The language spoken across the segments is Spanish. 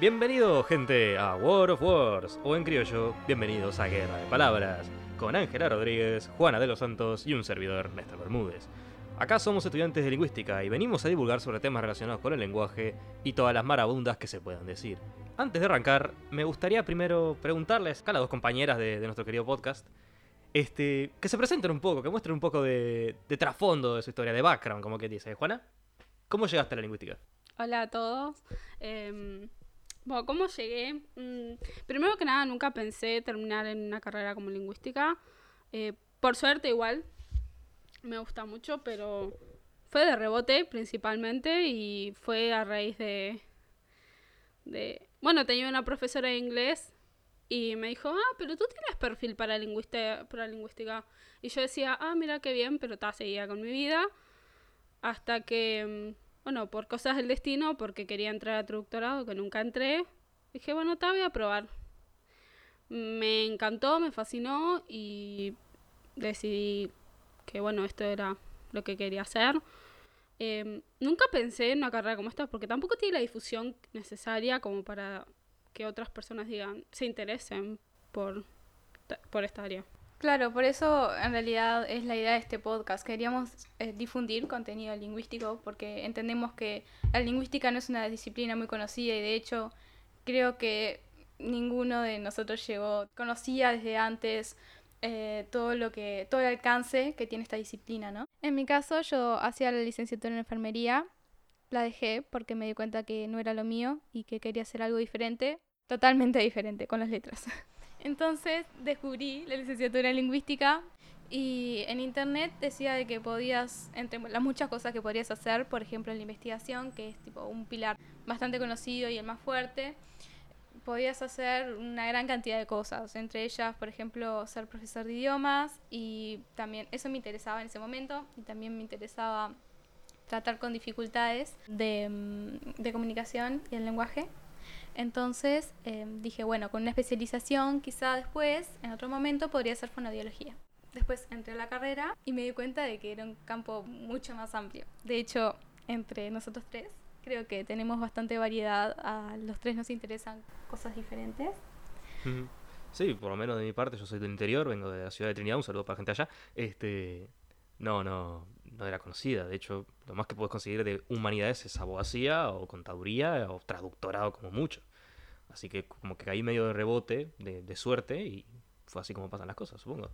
Bienvenido, gente, a War of Wars, o en criollo, bienvenidos a Guerra de Palabras, con Ángela Rodríguez, Juana de los Santos y un servidor, Néstor Bermúdez. Acá somos estudiantes de lingüística y venimos a divulgar sobre temas relacionados con el lenguaje y todas las marabundas que se puedan decir. Antes de arrancar, me gustaría primero preguntarles a las dos compañeras de, nuestro querido podcast, este, que se presenten un poco, que muestren un poco de, de trasfondo de su historia, de background, como que dice. Juana, ¿cómo llegaste a la lingüística? Hola a todos. Em, bueno, ¿cómo llegué? Mm, primero que nada, nunca pensé terminar en una carrera como lingüística. Eh, por suerte, igual, me gusta mucho, pero fue de rebote principalmente y fue a raíz de. de bueno, tenía una profesora de inglés y me dijo, ah, pero tú tienes perfil para, lingüística, para lingüística. Y yo decía, ah, mira qué bien, pero ta, seguía con mi vida. Hasta que, mm, bueno, por cosas del destino, porque quería entrar a traductorado, que nunca entré, dije, bueno, ta, voy a probar. Me encantó, me fascinó y decidí que, bueno, esto era lo que quería hacer. Em, nunca pensé en una carrera como esta porque tampoco tiene la difusión necesaria como para que otras personas digan, se interesen por, por esta área. Claro, por eso en realidad es la idea de este podcast. Queríamos eh, difundir contenido lingüístico porque entendemos que la lingüística no es una disciplina muy conocida y de hecho creo que ninguno de nosotros llegó, conocía desde antes eh, todo lo que, todo el alcance que tiene esta disciplina, ¿no? En mi caso yo hacía la licenciatura en enfermería, la dejé porque me di cuenta que no era lo mío y que quería hacer algo diferente, totalmente diferente con las letras. Entonces descubrí la licenciatura en lingüística y en internet decía de que podías, entre las muchas cosas que podrías hacer, por ejemplo en la investigación, que es tipo un pilar bastante conocido y el más fuerte, podías hacer una gran cantidad de cosas, entre ellas, por ejemplo, ser profesor de idiomas y también eso me interesaba en ese momento y también me interesaba tratar con dificultades de, mm, de comunicación y el lenguaje. Entonces eh, dije, bueno, con una especialización quizá después, en otro momento, podría ser fonodiología. Después entré a la carrera y me di cuenta de que era un campo mucho más amplio. De hecho, entre nosotros tres, creo que tenemos bastante variedad. A los tres nos interesan cosas diferentes. Sí, por lo menos de mi parte, yo soy del interior, vengo de la ciudad de Trinidad, un saludo para la gente allá. Este, no, no, no era conocida. De hecho, lo más que puedes conseguir de humanidades es abogacía o contaduría o traductorado como mucho. Así que como que caí medio de rebote, de, suerte, y fue así como pasan las cosas, supongo.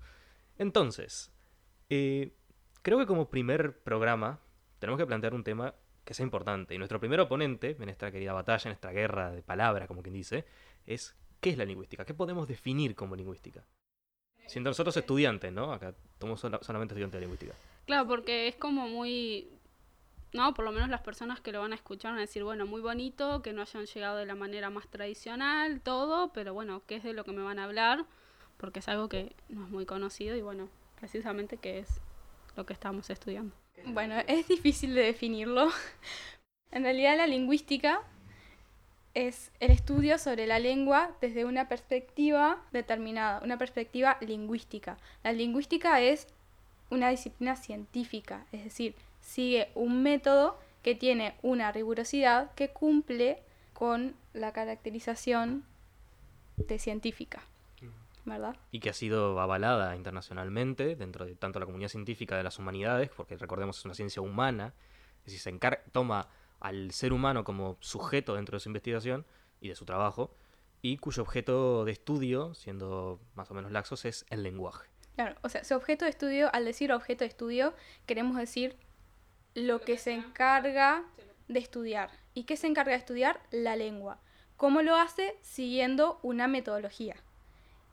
Entonces, eh, creo que como primer programa tenemos que plantear un tema que sea importante. Y nuestro primer oponente en esta querida batalla, en esta guerra de palabras, como quien dice, es ¿qué es la lingüística? ¿Qué podemos definir como lingüística? Siendo nosotros estudiantes, ¿no? Acá somos sola- solamente estudiantes de lingüística. Claro, porque es como muy... No, por lo menos las personas que lo van a escuchar van a decir, bueno, muy bonito, que no hayan llegado de la manera más tradicional, todo, pero bueno, ¿qué es de lo que me van a hablar? Porque es algo que no es muy conocido y bueno, precisamente que es lo que estamos estudiando. Bueno, es difícil de definirlo. En realidad la lingüística es el estudio sobre la lengua desde una perspectiva determinada, una perspectiva lingüística. La lingüística es una disciplina científica, es decir, sigue un método que tiene una rigurosidad que cumple con la caracterización de científica, ¿verdad? Y que ha sido avalada internacionalmente dentro de tanto la comunidad científica de las humanidades, porque recordemos es una ciencia humana, es decir, se encar- toma al ser humano como sujeto dentro de su investigación y de su trabajo, y cuyo objeto de estudio, siendo más o menos laxos, es el lenguaje. Claro, o sea, su objeto de estudio, al decir objeto de estudio, queremos decir lo que se encarga de estudiar. ¿Y qué se encarga de estudiar? La lengua. ¿Cómo lo hace? Siguiendo una metodología.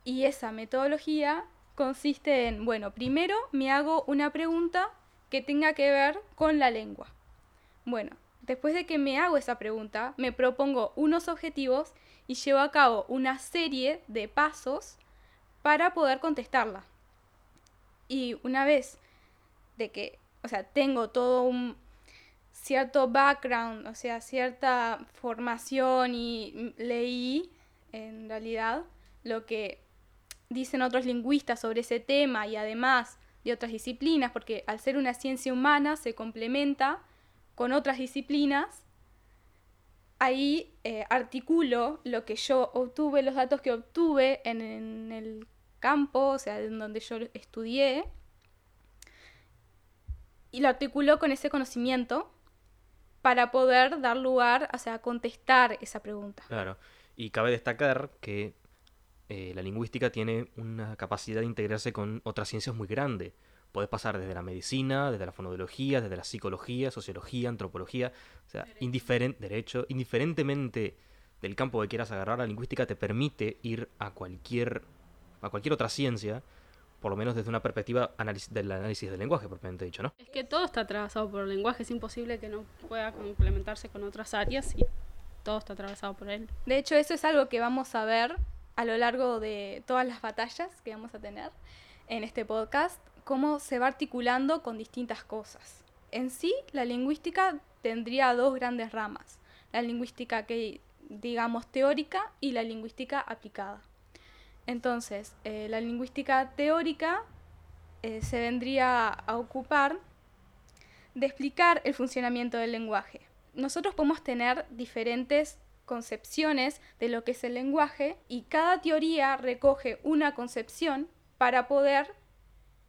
Y esa metodología consiste en, bueno, primero me hago una pregunta que tenga que ver con la lengua. Bueno, después de que me hago esa pregunta, me propongo unos objetivos y llevo a cabo una serie de pasos para poder contestarla. Y una vez de que, o sea, tengo todo un cierto background, o sea, cierta formación y leí en realidad lo que dicen otros lingüistas sobre ese tema y además de otras disciplinas, porque al ser una ciencia humana se complementa con otras disciplinas, ahí eh, articulo lo que yo obtuve, los datos que obtuve en, en el campo, o sea, en donde yo estudié, y lo articulo con ese conocimiento para poder dar lugar, o sea, contestar esa pregunta. Claro. Y cabe destacar que eh, la lingüística tiene una capacidad de integrarse con otras ciencias muy grande. Podés pasar desde la medicina, desde la fonología, desde la psicología, sociología, antropología, o sea, indiferente, derecho, indiferentemente del campo que quieras agarrar, la lingüística te permite ir a cualquier, a cualquier otra ciencia, por lo menos desde una perspectiva análisis, del análisis del lenguaje, propiamente dicho, ¿no? Es que todo está atravesado por el lenguaje, es imposible que no pueda complementarse con otras áreas y todo está atravesado por él. De hecho, eso es algo que vamos a ver a lo largo de todas las batallas que vamos a tener en este podcast, cómo se va articulando con distintas cosas. En sí, la lingüística tendría dos grandes ramas, la lingüística que digamos teórica y la lingüística aplicada. Entonces, eh, la lingüística teórica eh, se vendría a ocupar de explicar el funcionamiento del lenguaje. Nosotros podemos tener diferentes concepciones de lo que es el lenguaje y cada teoría recoge una concepción para poder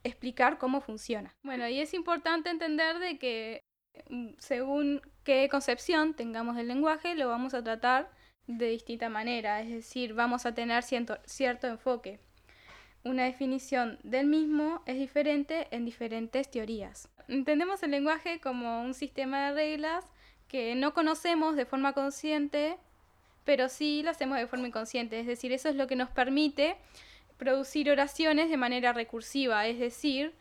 explicar cómo funciona. Bueno, y es importante entender de que mm, según qué concepción tengamos del lenguaje, lo vamos a tratar de distinta manera, es decir, vamos a tener cierto, enfoque. Una definición del mismo es diferente en diferentes teorías. Entendemos el lenguaje como un sistema de reglas que no conocemos de forma consciente, pero sí lo hacemos de forma inconsciente. Es decir, eso es lo que nos permite producir oraciones de manera recursiva. Es decir,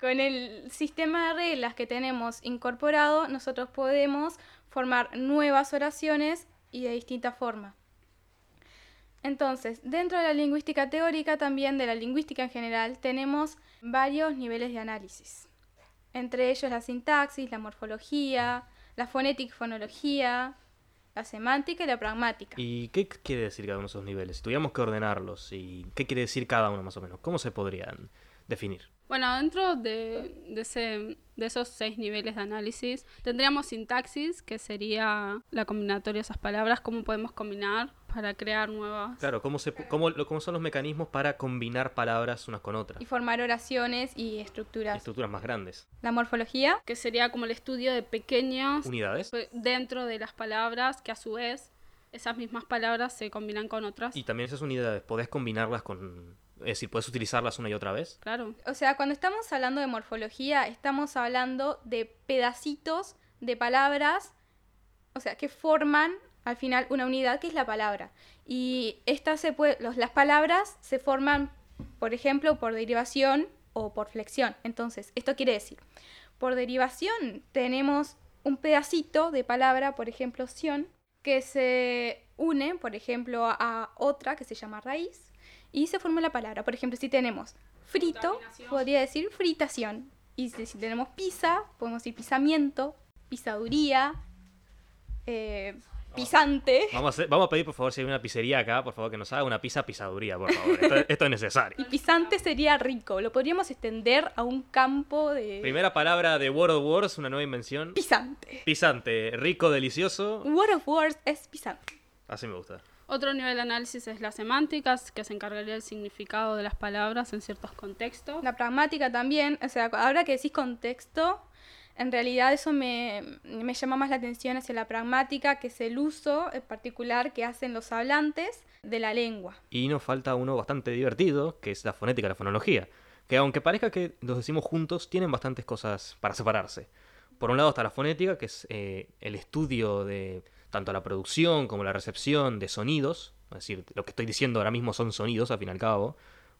con el sistema de reglas que tenemos incorporado, nosotros podemos formar nuevas oraciones y de distinta forma. Entonces, dentro de la lingüística teórica, también de la lingüística en general, tenemos varios niveles de análisis. Entre ellos la sintaxis, la morfología, la fonética y fonología, la semántica y la pragmática. ¿Y qué quiere decir cada uno de esos niveles? Si tuviéramos que ordenarlos, ¿y qué quiere decir cada uno más o menos? ¿Cómo se podrían definir? Bueno, dentro de, de, ese, de esos seis niveles de análisis, tendríamos sintaxis, que sería la combinatoria de esas palabras, cómo podemos combinar para crear nuevas. Claro, cómo, se, cómo, cómo son los mecanismos para combinar palabras unas con otras. Y formar oraciones y estructuras. Estructuras más grandes. La morfología. Que sería como el estudio de pequeñas unidades dentro de las palabras, que a su vez esas mismas palabras se combinan con otras. Y también esas unidades, podés combinarlas con es decir, puedes utilizarlas una y otra vez. Claro. O sea, cuando estamos hablando de morfología, estamos hablando de pedacitos de palabras, o sea, que forman al final una unidad que es la palabra. Y estas se puede, los, las palabras se forman, por ejemplo, por derivación o por flexión. Entonces, esto quiere decir, por derivación tenemos un pedacito de palabra, por ejemplo, sion, que se une, por ejemplo, a otra que se llama raíz y se forma la palabra. Por ejemplo, si tenemos frito, podría decir fritación. Y si, tenemos pizza, podemos decir pisamiento, pisaduría, eh, pisante. Vamos a, vamos a pedir, por favor, si hay una pizzería acá, por favor, que nos haga una pizza pisaduría, por favor. Esto, es necesario. Y pisante sería rico. Lo podríamos extender a un campo de... Primera palabra de World of Wars, una nueva invención. Pisante. Pisante. Rico, delicioso. World of Wars es pisante. Así me gusta. Otro nivel de análisis es las semánticas, que se encargaría del significado de las palabras en ciertos contextos. La pragmática también, o sea, ahora que decís contexto, en realidad eso me, me, llama más la atención hacia la pragmática, que es el uso en particular que hacen los hablantes de la lengua. Y nos falta uno bastante divertido, que es la fonética, la fonología, que aunque parezca que los decimos juntos, tienen bastantes cosas para separarse. Por un lado está la fonética, que es eh, el estudio de tanto la producción como la recepción de sonidos, es decir, lo que estoy diciendo ahora mismo son sonidos, al fin y al cabo,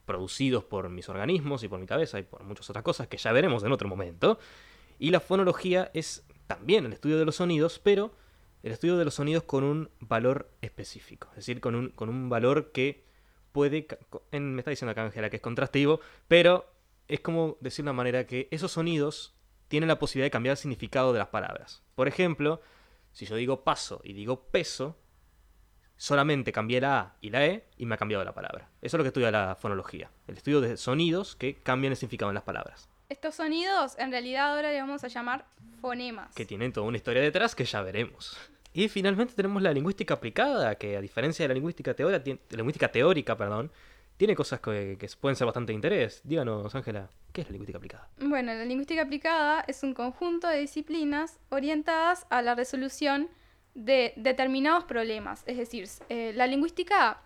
producidos por mis organismos y por mi cabeza y por muchas otras cosas que ya veremos en otro momento. Y la fonología es también el estudio de los sonidos, pero el estudio de los sonidos con un valor específico, es decir, con un, con un valor que puede... En, me está diciendo acá Ángela que es contrastivo, pero es como decir de una manera que esos sonidos tienen la posibilidad de cambiar el significado de las palabras. Por ejemplo, si yo digo paso y digo peso, solamente cambié la A y la E y me ha cambiado la palabra. Eso es lo que estudia la fonología, el estudio de sonidos que cambian el significado en las palabras. Estos sonidos en realidad ahora le vamos a llamar fonemas. Que tienen toda una historia detrás que ya veremos. Y finalmente tenemos la lingüística aplicada, que a diferencia de la lingüística, teórica, la lingüística teórica, perdón, tiene cosas que, pueden ser bastante de interés. Díganos, Ángela, ¿qué es la lingüística aplicada? Bueno, la lingüística aplicada es un conjunto de disciplinas orientadas a la resolución de determinados problemas. Es decir, eh, la lingüística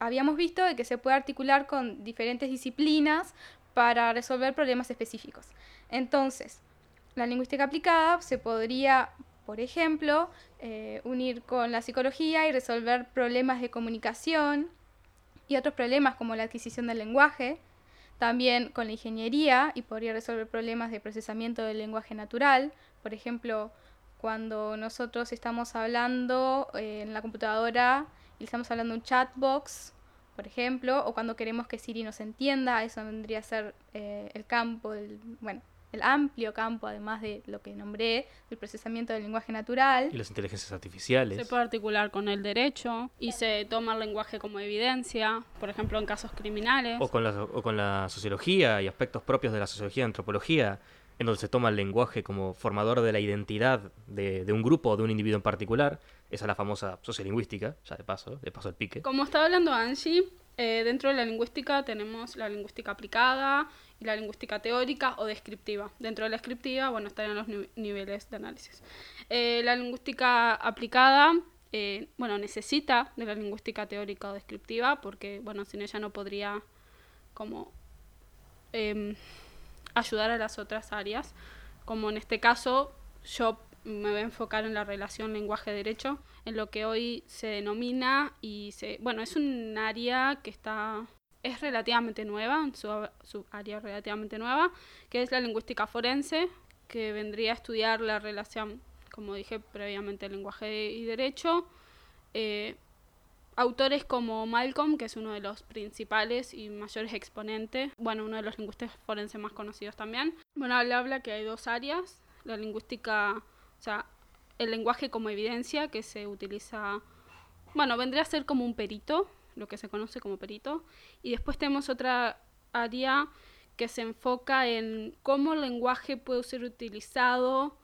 habíamos visto que se puede articular con diferentes disciplinas para resolver problemas específicos. Entonces, la lingüística aplicada se podría, por ejemplo, eh, unir con la psicología y resolver problemas de comunicación, y otros problemas como la adquisición del lenguaje, también con la ingeniería y podría resolver problemas de procesamiento del lenguaje natural, por ejemplo, cuando nosotros estamos hablando eh, en la computadora y estamos hablando un chatbox, por ejemplo, o cuando queremos que Siri nos entienda, eso vendría a ser eh, el campo del, bueno, el amplio campo, además de lo que nombré, del procesamiento del lenguaje natural. Y las inteligencias artificiales. Se puede articular con el derecho y se toma el lenguaje como evidencia, por ejemplo, en casos criminales. O con la, o con la sociología y aspectos propios de la sociología y antropología, en donde se toma el lenguaje como formador de la identidad de, de un grupo o de un individuo en particular. Esa es la famosa sociolingüística, ya de paso, de paso el pique. Como estaba hablando Angie, eh, dentro de la lingüística tenemos la lingüística aplicada, y la lingüística teórica o descriptiva. Dentro de la descriptiva, bueno, estarían los niveles de análisis. Eh, la lingüística aplicada, eh, bueno, necesita de la lingüística teórica o descriptiva porque, bueno, sin ella no podría como em, ayudar a las otras áreas. Como en este caso, yo me voy a enfocar en la relación lenguaje-derecho, en lo que hoy se denomina y se, bueno, es un área que está es relativamente nueva, su, su área relativamente nueva, que es la lingüística forense, que vendría a estudiar la relación, como dije previamente, lenguaje y derecho. Eh, autores como Malcolm, que es uno de los principales y mayores exponentes, bueno, uno de los lingüistas forenses más conocidos también. Bueno, él habla que hay dos áreas, la lingüística, o sea, el lenguaje como evidencia, que se utiliza, bueno, vendría a ser como un perito, lo que se conoce como perito. Y después tenemos otra área que se enfoca en cómo el lenguaje puede ser utilizado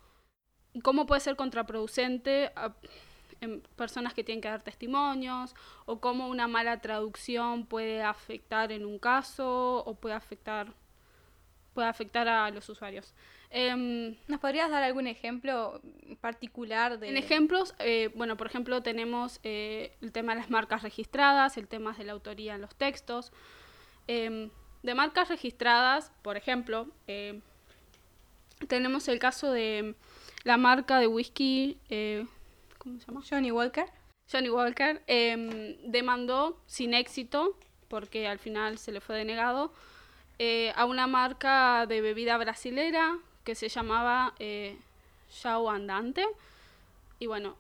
cómo puede ser contraproducente en personas que tienen que dar testimonios o cómo una mala traducción puede afectar en un caso o puede afectar puede afectar a los usuarios. Em, ¿Nos podrías dar algún ejemplo particular de...? En ejemplos, eh, bueno, por ejemplo, tenemos eh, el tema de las marcas registradas, el tema de la autoría en los textos. Em, de marcas registradas, por ejemplo, em, tenemos el caso de la marca de whisky, eh, ¿cómo se llama? Johnny Walker. Johnny Walker demandó sin éxito, porque al final se le fue denegado, a una marca de bebida brasilera que se llamaba eh, Andante. Y bueno,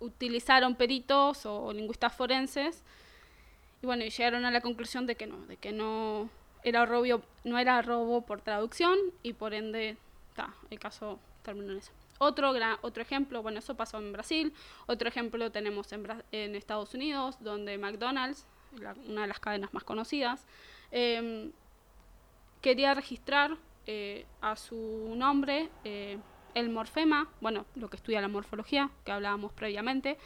utilizaron peritos o lingüistas forenses. Y bueno, llegaron a la conclusión de que no, de que no era robo, no era robo por traducción y por ende, el caso terminó en eso. Otro, gran, otro ejemplo, bueno, eso pasó en Brasil. Otro ejemplo tenemos en, en Estados Unidos, donde McDonald's, una de las cadenas más conocidas, em, quería registrar eh, a su nombre eh, el morfema, bueno, lo que estudia la morfología, que hablábamos previamente,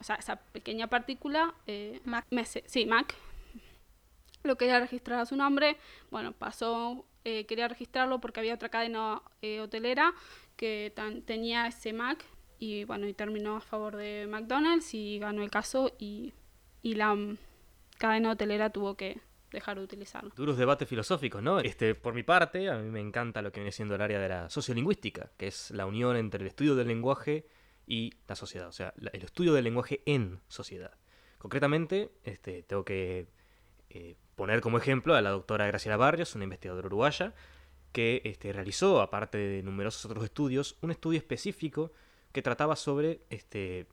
o sea, esa pequeña partícula, eh, Mac. sí, Mac, lo quería registrar a su nombre, bueno, pasó, quería registrarlo porque había otra cadena hotelera que tenía ese Mac y bueno, y terminó a favor de McDonald's y ganó el caso y, y la mm, cadena hotelera tuvo que dejar de utilizarlo. Duros debates filosóficos, ¿no? Este, por mi parte, a mí me encanta lo que viene siendo el área de la sociolingüística, que es la unión entre el estudio del lenguaje y la sociedad, o sea, el estudio del lenguaje en sociedad. Concretamente, este, tengo que eh, poner como ejemplo a la doctora Graciela Barrios, una investigadora uruguaya, que este, realizó, aparte de numerosos otros estudios, un estudio específico que trataba sobre este,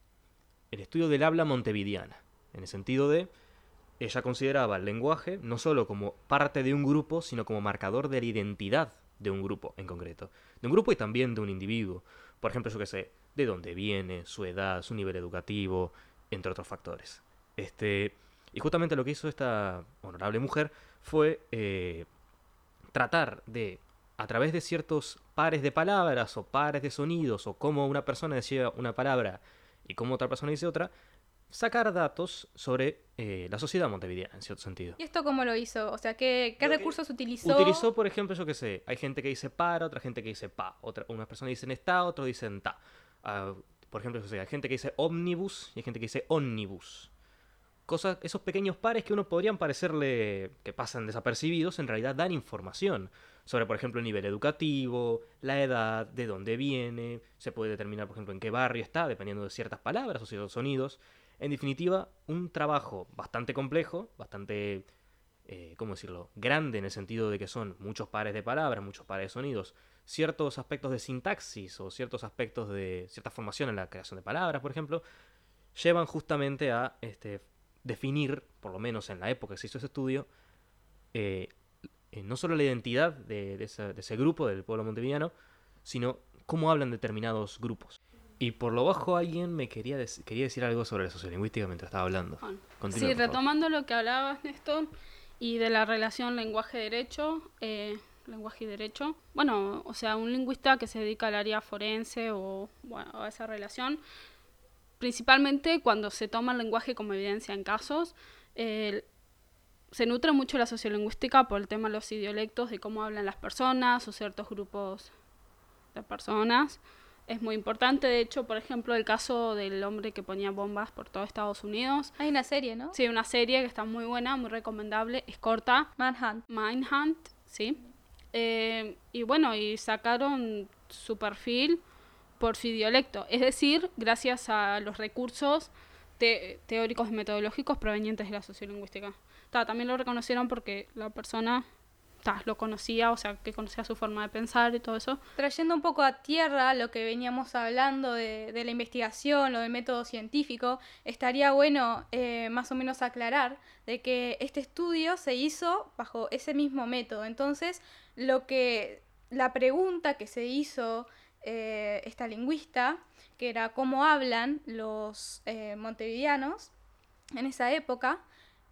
el estudio del habla montevideana, en el sentido de ella consideraba el lenguaje no solo como parte de un grupo, sino como marcador de la identidad de un grupo en concreto. De un grupo y también de un individuo. Por ejemplo, yo que sé, de dónde viene, su edad, su nivel educativo, entre otros factores. Este, y justamente lo que hizo esta honorable mujer fue eh, tratar de a través de ciertos pares de palabras o pares de sonidos o cómo una persona decía una palabra y cómo otra persona dice otra, sacar datos sobre eh, la sociedad montevideana, en cierto sentido. ¿Y esto cómo lo hizo? O sea, ¿qué, qué recursos utilizó? Utilizó, por ejemplo, yo qué sé, hay gente que dice para, otra gente que dice pa, otra, unas personas dicen está, otros dicen ta. Ah, por ejemplo, yo sé, hay gente que dice omnibus y hay gente que dice omnibus. Cosas, esos pequeños pares que uno podrían parecerle que pasan desapercibidos, en realidad dan información sobre, por ejemplo, el nivel educativo, la edad, de dónde viene, se puede determinar, por ejemplo, en qué barrio está, dependiendo de ciertas palabras o ciertos sonidos. En definitiva, un trabajo bastante complejo, bastante, eh, ¿cómo decirlo?, grande en el sentido de que son muchos pares de palabras, muchos pares de sonidos, ciertos aspectos de sintaxis o ciertos aspectos de cierta formación en la creación de palabras, por ejemplo, llevan justamente a este, definir, por lo menos en la época que se hizo ese estudio, eh, eh, no solo la identidad de, ese, de ese grupo, del pueblo montevideano, sino cómo hablan determinados grupos. Y por lo bajo alguien me quería, dec- quería decir algo sobre la sociolingüística mientras estaba hablando. Continúa, sí, favor. retomando lo que hablabas, Néstor, y de la relación lenguaje-derecho, eh, lenguaje y derecho. Bueno, o sea, un lingüista que se dedica al área forense o bueno, a esa relación, principalmente cuando se toma el lenguaje como evidencia en casos, eh, se nutre mucho la sociolingüística por el tema de los idiolectos, de cómo hablan las personas o ciertos grupos de personas. Es muy importante, de hecho, por ejemplo, el caso del hombre que ponía bombas por todo Estados Unidos. Hay una serie, ¿no? Sí, una serie que está muy buena, muy recomendable, es corta, Manhunt. Mindhunt, sí. Eh, y bueno, y sacaron su perfil por su dialecto, es decir, gracias a los recursos te- teóricos y metodológicos provenientes de la sociolingüística. Ta, también lo reconocieron porque la persona lo conocía, o sea, que conocía su forma de pensar y todo eso. Trayendo un poco a tierra lo que veníamos hablando de, de la investigación, lo del método científico, estaría bueno eh, más o menos aclarar de que este estudio se hizo bajo ese mismo método. Entonces, lo que la pregunta que se hizo eh, esta lingüista, que era cómo hablan los eh, montevideanos en esa época,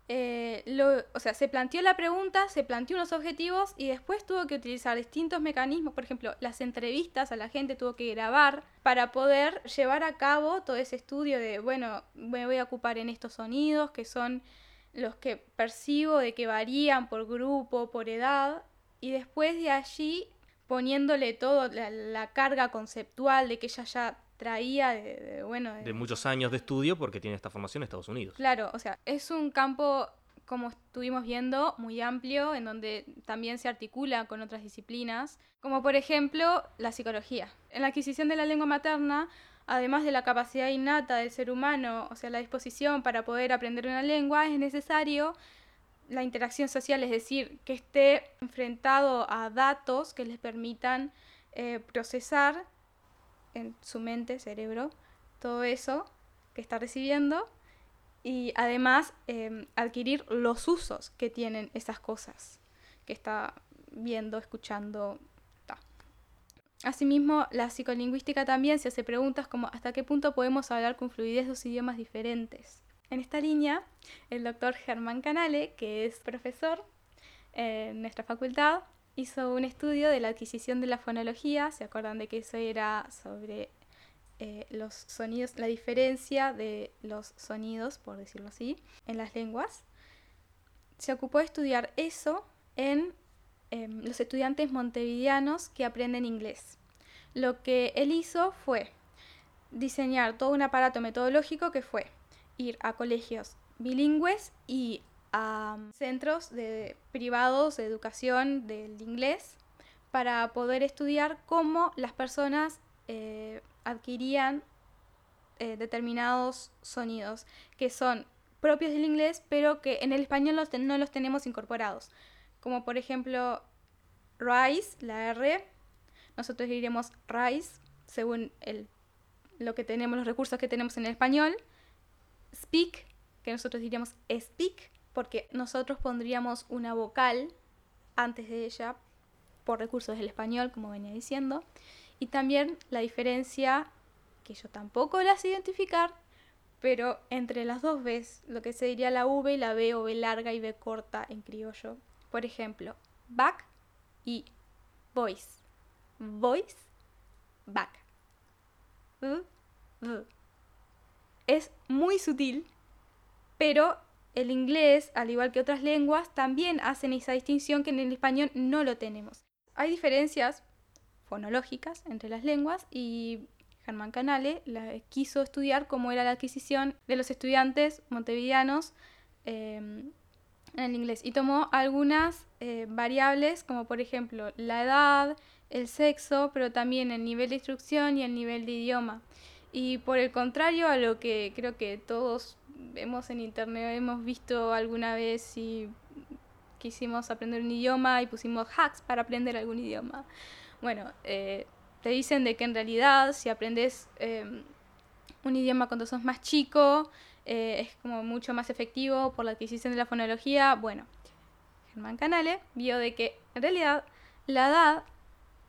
eh, lo- o sea, se planteó la pregunta, se planteó unos objetivos y después tuvo que utilizar distintos mecanismos, por ejemplo, las entrevistas a la gente tuvo que grabar para poder llevar a cabo todo ese estudio de, bueno, me voy a ocupar en estos sonidos que son los que percibo de que varían por grupo, por edad, y después de allí poniéndole todo la, la carga conceptual de que ella ya traía de, de, bueno, De muchos años de estudio porque tiene esta formación en Estados Unidos. Claro, o sea, es un campo, como estuvimos viendo, muy amplio, en donde también se articula con otras disciplinas, como por ejemplo la psicología. En la adquisición de la lengua materna, además de la capacidad innata del ser humano, o sea, la disposición para poder aprender una lengua, es necesario la interacción social, es decir, que esté enfrentado a datos que les permitan eh, procesar en su mente, cerebro, todo eso que está recibiendo y además eh, adquirir los usos que tienen esas cosas que está viendo, escuchando. ta. Asimismo, la psicolingüística también se hace preguntas como hasta qué punto podemos hablar con fluidez dos idiomas diferentes. En esta línea, el doctor Germán Canale, que es profesor en nuestra facultad, hizo un estudio de la adquisición de la fonología. ¿Se acuerdan de que eso era sobre eh, los sonidos, la diferencia de los sonidos, por decirlo así, en las lenguas? Se ocupó de estudiar eso en eh, los estudiantes montevideanos que aprenden inglés. Lo que él hizo fue diseñar todo un aparato metodológico que fue ir a colegios bilingües y a centros de, privados de educación del inglés para poder estudiar cómo las personas eh, adquirían eh, determinados sonidos que son propios del inglés pero que en el español los no los tenemos incorporados. Como por ejemplo rise la r nosotros diremos rise según el, lo que tenemos los recursos que tenemos en el español. Speak, que nosotros diríamos speak, porque nosotros pondríamos una vocal antes de ella por recursos del español, como venía diciendo. Y también la diferencia, que yo tampoco la sé identificar, pero entre las dos Bs, lo que se diría la V y la B o B larga y B corta en criollo. Por ejemplo, back y voice. Voice, back. V, v. Es muy sutil, pero el inglés, al igual que otras lenguas, también hacen esa distinción que en el español no lo tenemos. Hay diferencias fonológicas entre las lenguas y Germán Canale quiso estudiar cómo era la adquisición de los estudiantes montevideanos eh, en el inglés y tomó algunas eh, variables como por ejemplo la edad, el sexo, pero también el nivel de instrucción y el nivel de idioma. Y por el contrario a lo que creo que todos vemos en internet, hemos visto alguna vez si quisimos aprender un idioma y pusimos hacks para aprender algún idioma. Bueno, eh, te dicen de que en realidad si aprendes em, un idioma cuando sos más chico, eh, es como mucho más efectivo por la adquisición de la fonología. Bueno, Germán Canale vio de que en realidad la edad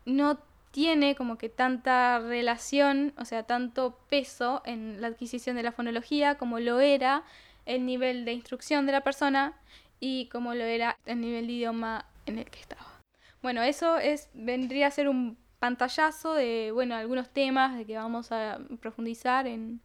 no tiene como que tanta relación, o sea, tanto peso en la adquisición de la fonología como lo era el nivel de instrucción de la persona y como lo era el nivel de idioma en el que estaba. Bueno, eso es vendría a ser un pantallazo de, bueno, algunos temas de que vamos a profundizar en,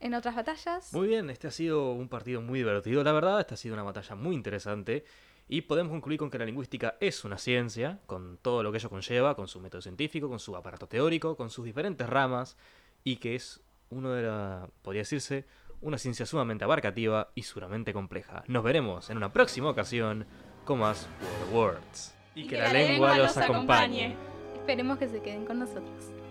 en otras batallas. Muy bien, este ha sido un partido muy divertido, la verdad, esta ha sido una batalla muy interesante. Y podemos concluir con que la lingüística es una ciencia, con todo lo que ello conlleva, con su método científico, con su aparato teórico, con sus diferentes ramas, y que es uno de la, podría decirse, una ciencia sumamente abarcativa y sumamente compleja. Nos veremos en una próxima ocasión con más Word Words. Y, que, la, lengua, los acompañe. Esperemos que se queden con nosotros.